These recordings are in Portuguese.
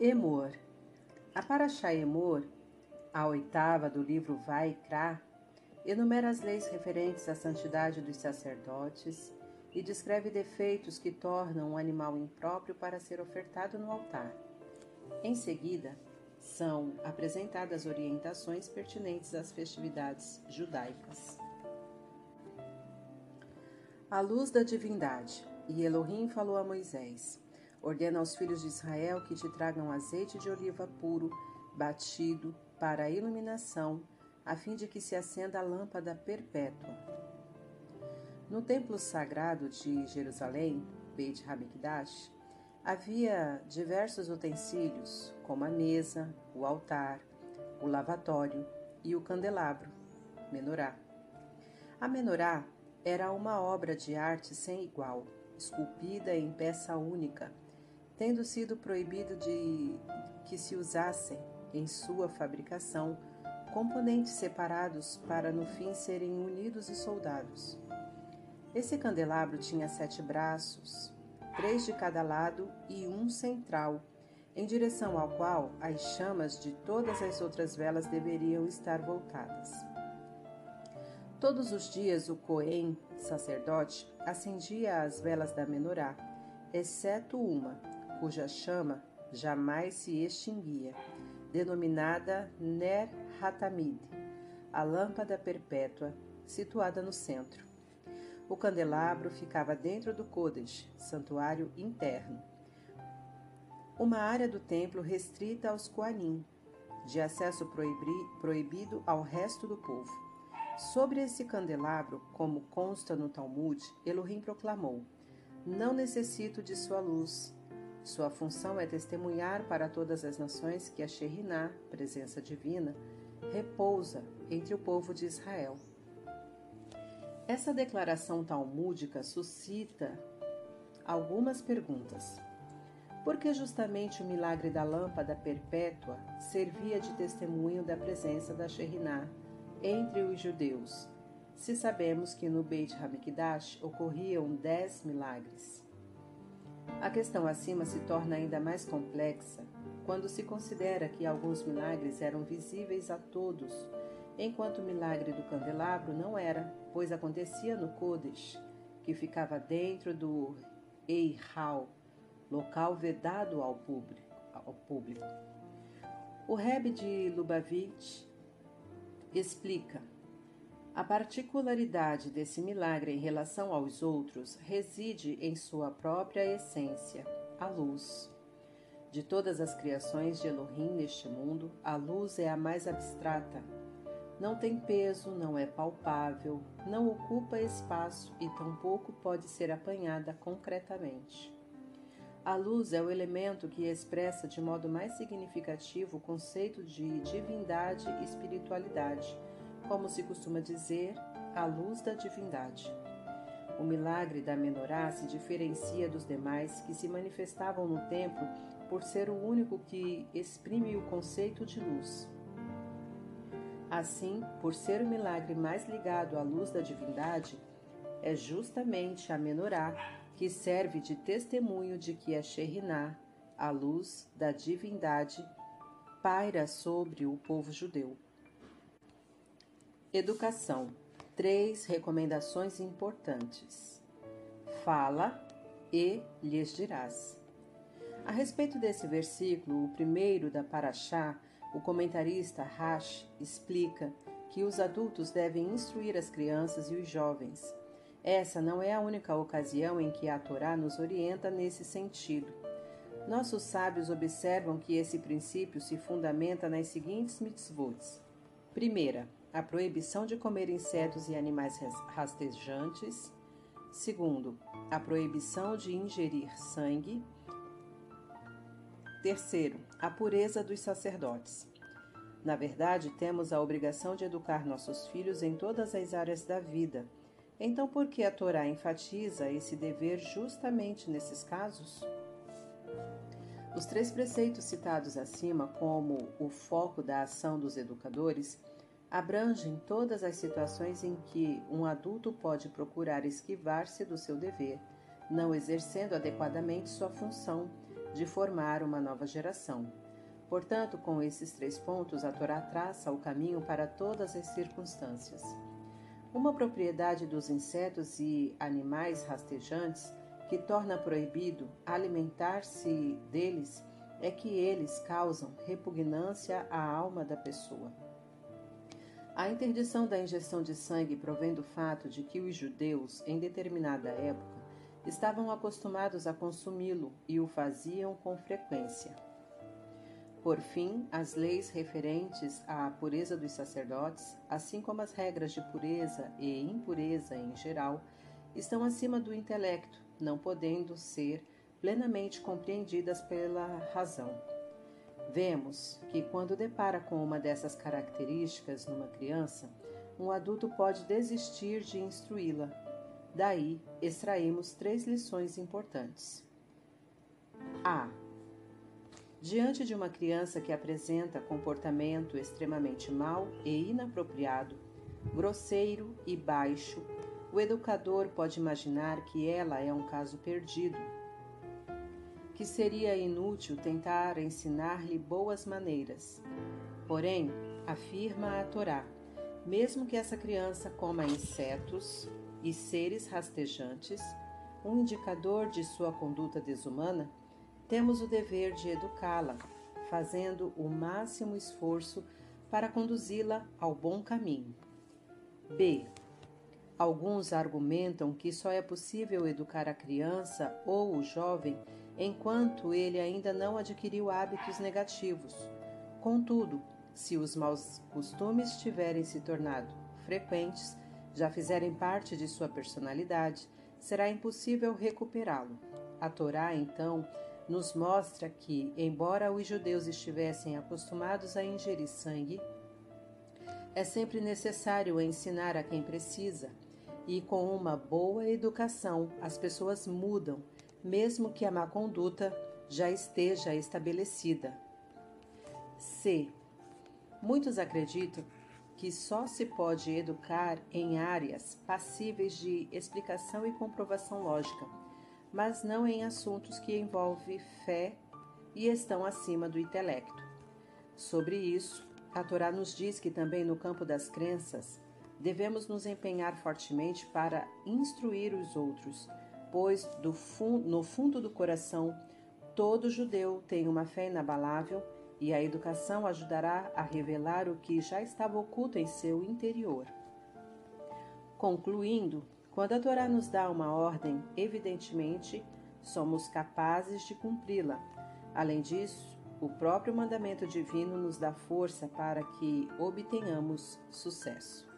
Emor. A Paraxá Emor, a oitava do livro Vaikra, enumera as leis referentes à santidade dos sacerdotes e descreve defeitos que tornam um animal impróprio para ser ofertado no altar. Em seguida, são apresentadas orientações pertinentes às festividades judaicas. A luz da divindade. E Elohim falou a Moisés: Ordena aos filhos de Israel que te tragam azeite de oliva puro, batido, para a iluminação, a fim de que se acenda a lâmpada perpétua. No templo sagrado de Jerusalém, Beit Hamikdash, havia diversos utensílios, como a mesa, o altar, o lavatório e o candelabro, menorá. A menorá era uma obra de arte sem igual, esculpida em peça única, tendo sido proibido de que se usassem em sua fabricação componentes separados para no fim serem unidos e soldados. Esse candelabro tinha sete braços, três de cada lado e um central, em direção ao qual as chamas de todas as outras velas deveriam estar voltadas. Todos os dias o Cohen, sacerdote, acendia as velas da menorá, exceto uma, cuja chama jamais se extinguia, denominada Ner Hatamid, a lâmpada perpétua, situada no centro. O candelabro ficava dentro do Kodesh, santuário interno. Uma área do templo restrita aos Koanim, de acesso proibido ao resto do povo. Sobre esse candelabro, como consta no Talmud, Elohim proclamou: Não necessito de sua luz, sua função é testemunhar para todas as nações que a Sheriná, presença divina, repousa entre o povo de Israel. Essa declaração talmúdica suscita algumas perguntas. Por que justamente o milagre da lâmpada perpétua servia de testemunho da presença da Sheriná entre os judeus, se sabemos que no Beit Hamikdash ocorriam dez milagres? A questão acima se torna ainda mais complexa quando se considera que alguns milagres eram visíveis a todos, enquanto o milagre do candelabro não era, pois acontecia no Kodesh, que ficava dentro do Eihal, local vedado ao público. O Rebbe de Lubavitch explica a particularidade desse milagre em relação aos outros reside em sua própria essência, a luz. De todas as criações de Elohim neste mundo, a luz é a mais abstrata. Não tem peso, não é palpável, não ocupa espaço e tampouco pode ser apanhada concretamente. A luz é o elemento que expressa de modo mais significativo o conceito de divindade e espiritualidade como se costuma dizer, a luz da divindade. O milagre da menorá se diferencia dos demais que se manifestavam no templo por ser o único que exprime o conceito de luz. Assim, por ser o milagre mais ligado à luz da divindade, é justamente a menorá que serve de testemunho de que a Sheriná, a luz da divindade, paira sobre o povo judeu. Educação. Três recomendações importantes. Fala e lhes dirás. A respeito desse versículo, o primeiro da Paraxá, o comentarista Rash explica que os adultos devem instruir as crianças e os jovens. Essa não é a única ocasião em que a Torá nos orienta nesse sentido. Nossos sábios observam que esse princípio se fundamenta nas seguintes mitzvot. Primeira, a proibição de comer insetos e animais rastejantes. Segundo, a proibição de ingerir sangue. Terceiro, a pureza dos sacerdotes. Na verdade, temos a obrigação de educar nossos filhos em todas as áreas da vida. Então, por que a Torá enfatiza esse dever justamente nesses casos? Os três preceitos citados acima, como o foco da ação dos educadores, abrangem todas as situações em que um adulto pode procurar esquivar-se do seu dever, não exercendo adequadamente sua função, de formar uma nova geração. Portanto, com esses três pontos, a Torá traça o caminho para todas as circunstâncias. Uma propriedade dos insetos e animais rastejantes que torna proibido alimentar-se deles é que eles causam repugnância à alma da pessoa. A interdição da injeção de sangue provém do fato de que os judeus, em determinada época, estavam acostumados a consumi-lo e o faziam com frequência. Por fim, as leis referentes à pureza dos sacerdotes, assim como as regras de pureza e impureza em geral, estão acima do intelecto, não podendo ser plenamente compreendidas pela razão. Vemos que, quando depara com uma dessas características numa criança, um adulto pode desistir de instruí-la. Daí, extraímos três lições importantes. A. Diante de uma criança que apresenta comportamento extremamente mau e inapropriado, grosseiro e baixo, o educador pode imaginar que ela é um caso perdido que seria inútil tentar ensinar-lhe boas maneiras. Porém, afirma a Torá, mesmo que essa criança coma insetos e seres rastejantes, um indicador de sua conduta desumana, temos o dever de educá-la, fazendo o máximo esforço para conduzi-la ao bom caminho. B. Alguns argumentam que só é possível educar a criança ou o jovem enquanto ele ainda não adquiriu hábitos negativos. Contudo, se os maus costumes tiverem se tornado frequentes, já fizerem parte de sua personalidade, será impossível recuperá-lo. A Torá, então, nos mostra que, embora os judeus estivessem acostumados a ingerir sangue, é sempre necessário ensinar a quem precisa, e com uma boa educação as pessoas mudam mesmo que a má conduta já esteja estabelecida. C. Muitos acreditam que só se pode educar em áreas passíveis de explicação e comprovação lógica, mas não em assuntos que envolvem fé e estão acima do intelecto. Sobre isso, a Torá nos diz que também no campo das crenças devemos nos empenhar fortemente para instruir os outros pois no fundo do coração todo judeu tem uma fé inabalável e a educação ajudará a revelar o que já estava oculto em seu interior. Concluindo, quando a Torá nos dá uma ordem, evidentemente somos capazes de cumpri-la. Além disso, o próprio mandamento divino nos dá força para que obtenhamos sucesso.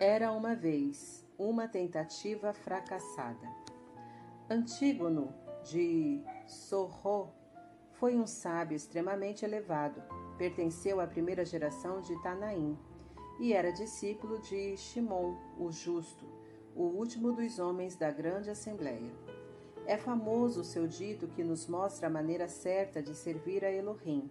Era uma vez uma tentativa fracassada. Antígono de Sorro foi um sábio extremamente elevado. Pertenceu à primeira geração de Tanaim e era discípulo de Shimon, o Justo, o último dos homens da grande assembleia. É famoso o seu dito que nos mostra a maneira certa de servir a Elohim.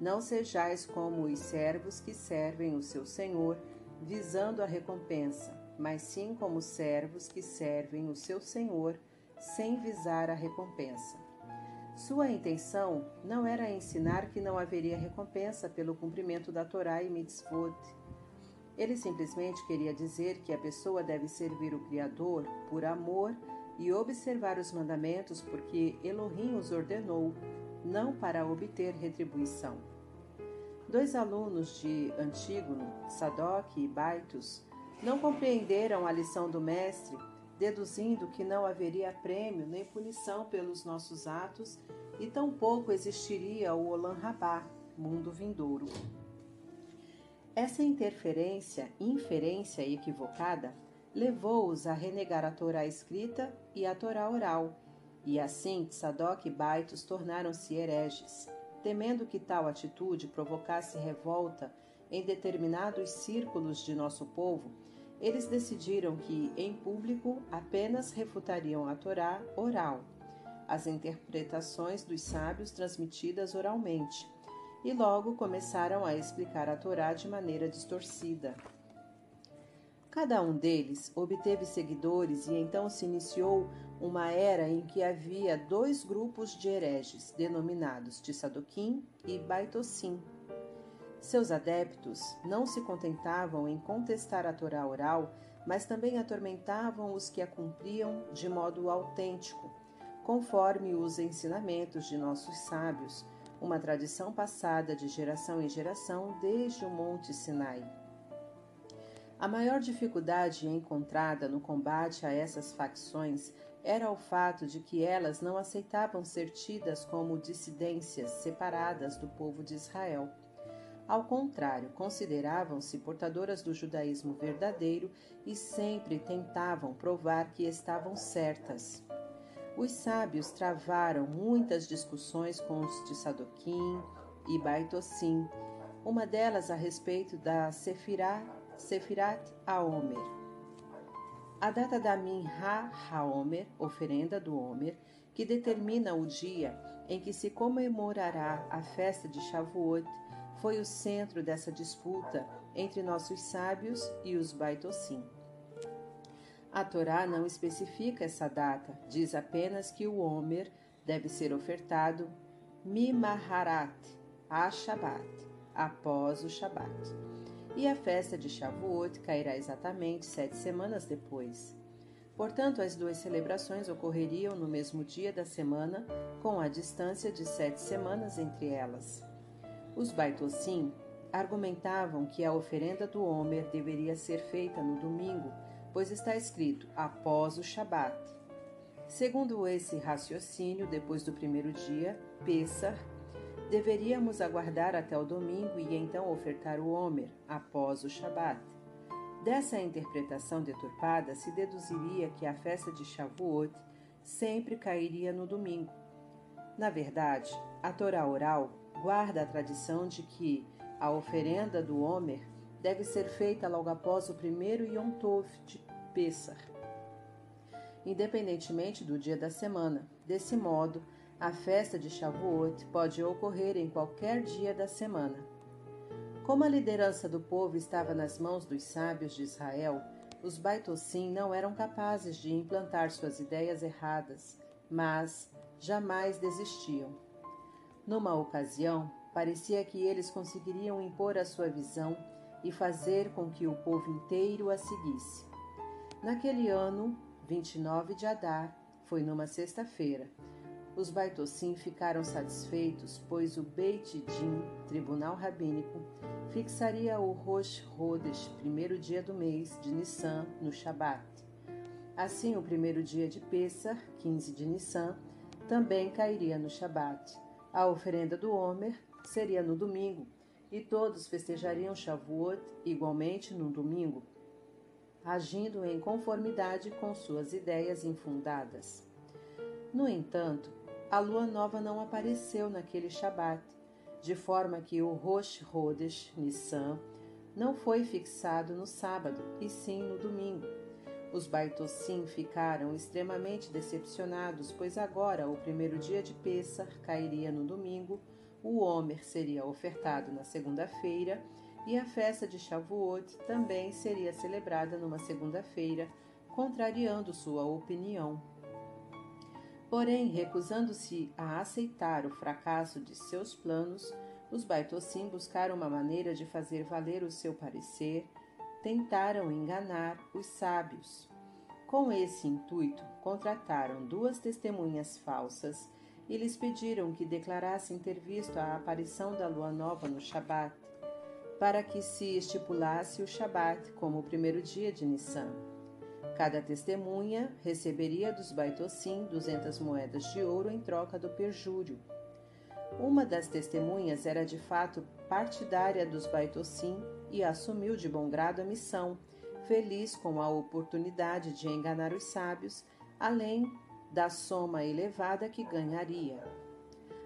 Não sejais como os servos que servem o seu senhor, visando a recompensa, mas sim como servos que servem o seu senhor sem visar a recompensa. Sua intenção não era ensinar que não haveria recompensa pelo cumprimento da Torá e mitzvot. Ele simplesmente queria dizer que a pessoa deve servir o Criador por amor e observar os mandamentos porque Elohim os ordenou, não para obter retribuição. Dois alunos de Antígono, Sadoc e Baitus, não compreenderam a lição do Mestre, deduzindo que não haveria prêmio nem punição pelos nossos atos e tampouco existiria o Olam Rabá, mundo vindouro. Essa interferência, inferência equivocada, levou-os a renegar a Torá escrita e a Torá oral, e assim Sadoc e Baitos tornaram-se hereges, temendo que tal atitude provocasse revolta em determinados círculos de nosso povo eles decidiram que, em público, apenas refutariam a Torá oral, as interpretações dos sábios transmitidas oralmente, e logo começaram a explicar a Torá de maneira distorcida. Cada um deles obteve seguidores e então se iniciou uma era em que havia dois grupos de hereges, denominados Tissadoquim e Baitossim. Seus adeptos não se contentavam em contestar a Torá oral, mas também atormentavam os que a cumpriam de modo autêntico, conforme os ensinamentos de nossos sábios, uma tradição passada de geração em geração desde o Monte Sinai. A maior dificuldade encontrada no combate a essas facções era o fato de que elas não aceitavam ser tidas como dissidências separadas do povo de Israel. Ao contrário, consideravam-se portadoras do judaísmo verdadeiro e sempre tentavam provar que estavam certas. Os sábios travaram muitas discussões com os de Sadoquim e Baitossim, uma delas a respeito da Sefirat Haomer. A data da Minha Haomer, oferenda do Homer, que determina o dia em que se comemorará a festa de Shavuot, foi o centro dessa disputa entre nossos sábios e os Baitossim. A Torá não especifica essa data, diz apenas que o Homer deve ser ofertado Mimaharat, a Shabbat, após o Shabbat e a festa de Shavuot cairá exatamente sete semanas depois. Portanto, as duas celebrações ocorreriam no mesmo dia da semana, com a distância de sete semanas entre elas. Os Baitossim argumentavam que a oferenda do Homer deveria ser feita no domingo, pois está escrito após o Shabat. Segundo esse raciocínio, depois do primeiro dia, Pessah Deveríamos aguardar até o domingo e então ofertar o Homer, após o Shabat. Dessa interpretação deturpada se deduziria que a festa de Shavuot sempre cairia no domingo. Na verdade, a Torá oral guarda a tradição de que a oferenda do Homer deve ser feita logo após o primeiro Yom Tov de Pessah, independentemente do dia da semana. Desse modo, a festa de Shavuot pode ocorrer em qualquer dia da semana. Como a liderança do povo estava nas mãos dos sábios de Israel, os Baitossim não eram capazes de implantar suas ideias erradas, mas jamais desistiam. Numa ocasião, parecia que eles conseguiriam impor a sua visão e fazer com que o povo inteiro a seguisse. Naquele ano, 29 de Adar, foi numa sexta-feira, os Baitossim ficaram satisfeitos, pois o Beit Din, tribunal rabínico, fixaria o Rosh Hodesh, primeiro dia do mês de Nissan, no Shabat. Assim, o primeiro dia de Pessah, 15 de Nissan, também cairia no Shabat. A oferenda do Homer seria no domingo, e todos festejariam Shavuot igualmente no domingo, agindo em conformidade com suas ideias infundadas. No entanto, a lua nova não apareceu naquele Shabat, de forma que o Rosh Hodesh Nissan não foi fixado no sábado, e sim no domingo. Os Baitossim ficaram extremamente decepcionados, pois agora o primeiro dia de Pessah cairia no domingo, o Homer seria ofertado na segunda-feira e a festa de Shavuot também seria celebrada numa segunda-feira, contrariando sua opinião. Porém, recusando-se a aceitar o fracasso de seus planos, os Baitossim buscaram uma maneira de fazer valer o seu parecer, tentaram enganar os sábios. Com esse intuito, contrataram duas testemunhas falsas e lhes pediram que declarassem ter visto a aparição da lua nova no Shabat, para que se estipulasse o Shabat como o primeiro dia de Nissan. Cada testemunha receberia dos Baitossim 200 moedas de ouro em troca do perjúrio. Uma das testemunhas era de fato partidária dos Baitossim e assumiu de bom grado a missão, feliz com a oportunidade de enganar os sábios, além da soma elevada que ganharia.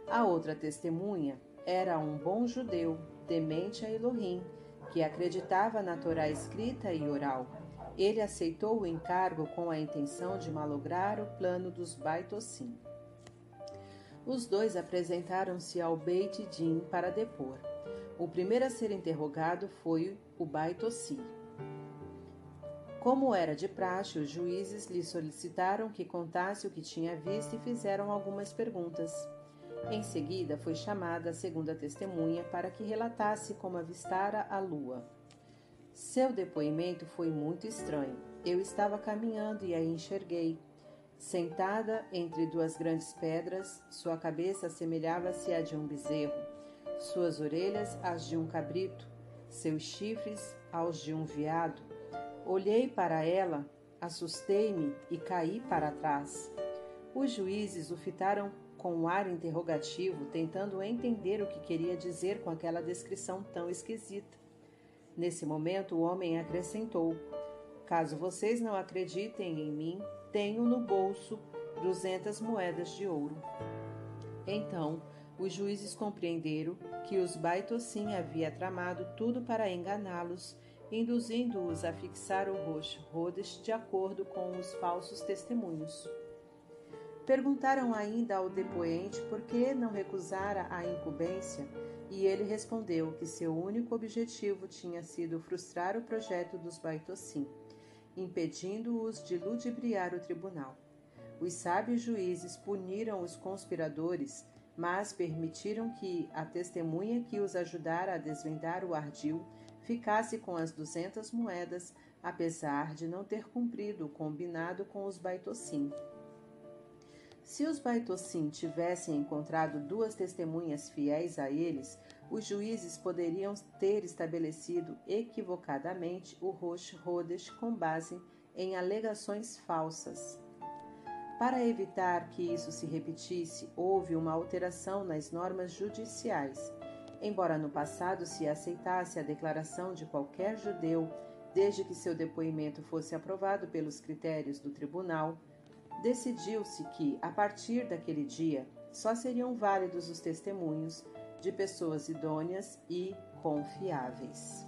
A outra testemunha era um bom judeu, temente a Elohim, que acreditava na Torá escrita e oral ele aceitou o encargo com a intenção de malograr o plano dos Baitossim. Os dois apresentaram-se ao Beit Din para depor. O primeiro a ser interrogado foi o Baitossi. Como era de praxe, os juízes lhe solicitaram que contasse o que tinha visto e fizeram algumas perguntas. Em seguida, foi chamada a segunda testemunha para que relatasse como avistara a lua. Seu depoimento foi muito estranho. Eu estava caminhando e a enxerguei. Sentada entre duas grandes pedras, sua cabeça assemelhava-se à de um bezerro, suas orelhas às de um cabrito, seus chifres aos de um veado. Olhei para ela, assustei-me e caí para trás. Os juízes o fitaram com um ar interrogativo, tentando entender o que queria dizer com aquela descrição tão esquisita. Nesse momento, o homem acrescentou: Caso vocês não acreditem em mim, tenho no bolso duzentas moedas de ouro. Então, os juízes compreenderam que os Baitossim havia tramado tudo para enganá-los, induzindo-os a fixar o roxo Rhodes de acordo com os falsos testemunhos. Perguntaram ainda ao depoente por que não recusara a incumbência, e ele respondeu que seu único objetivo tinha sido frustrar o projeto dos Baitossim, impedindo-os de ludibriar o tribunal. Os sábios juízes puniram os conspiradores, mas permitiram que a testemunha que os ajudara a desvendar o ardil ficasse com as duzentas moedas, apesar de não ter cumprido o combinado com os Baitossim. Se os Baitossim tivessem encontrado duas testemunhas fiéis a eles, os juízes poderiam ter estabelecido equivocadamente o Rosh Rodesh com base em alegações falsas. Para evitar que isso se repetisse, houve uma alteração nas normas judiciais. Embora no passado se aceitasse a declaração de qualquer judeu, desde que seu depoimento fosse aprovado pelos critérios do tribunal, decidiu-se que, a partir daquele dia, só seriam válidos os testemunhos de pessoas idôneas e confiáveis.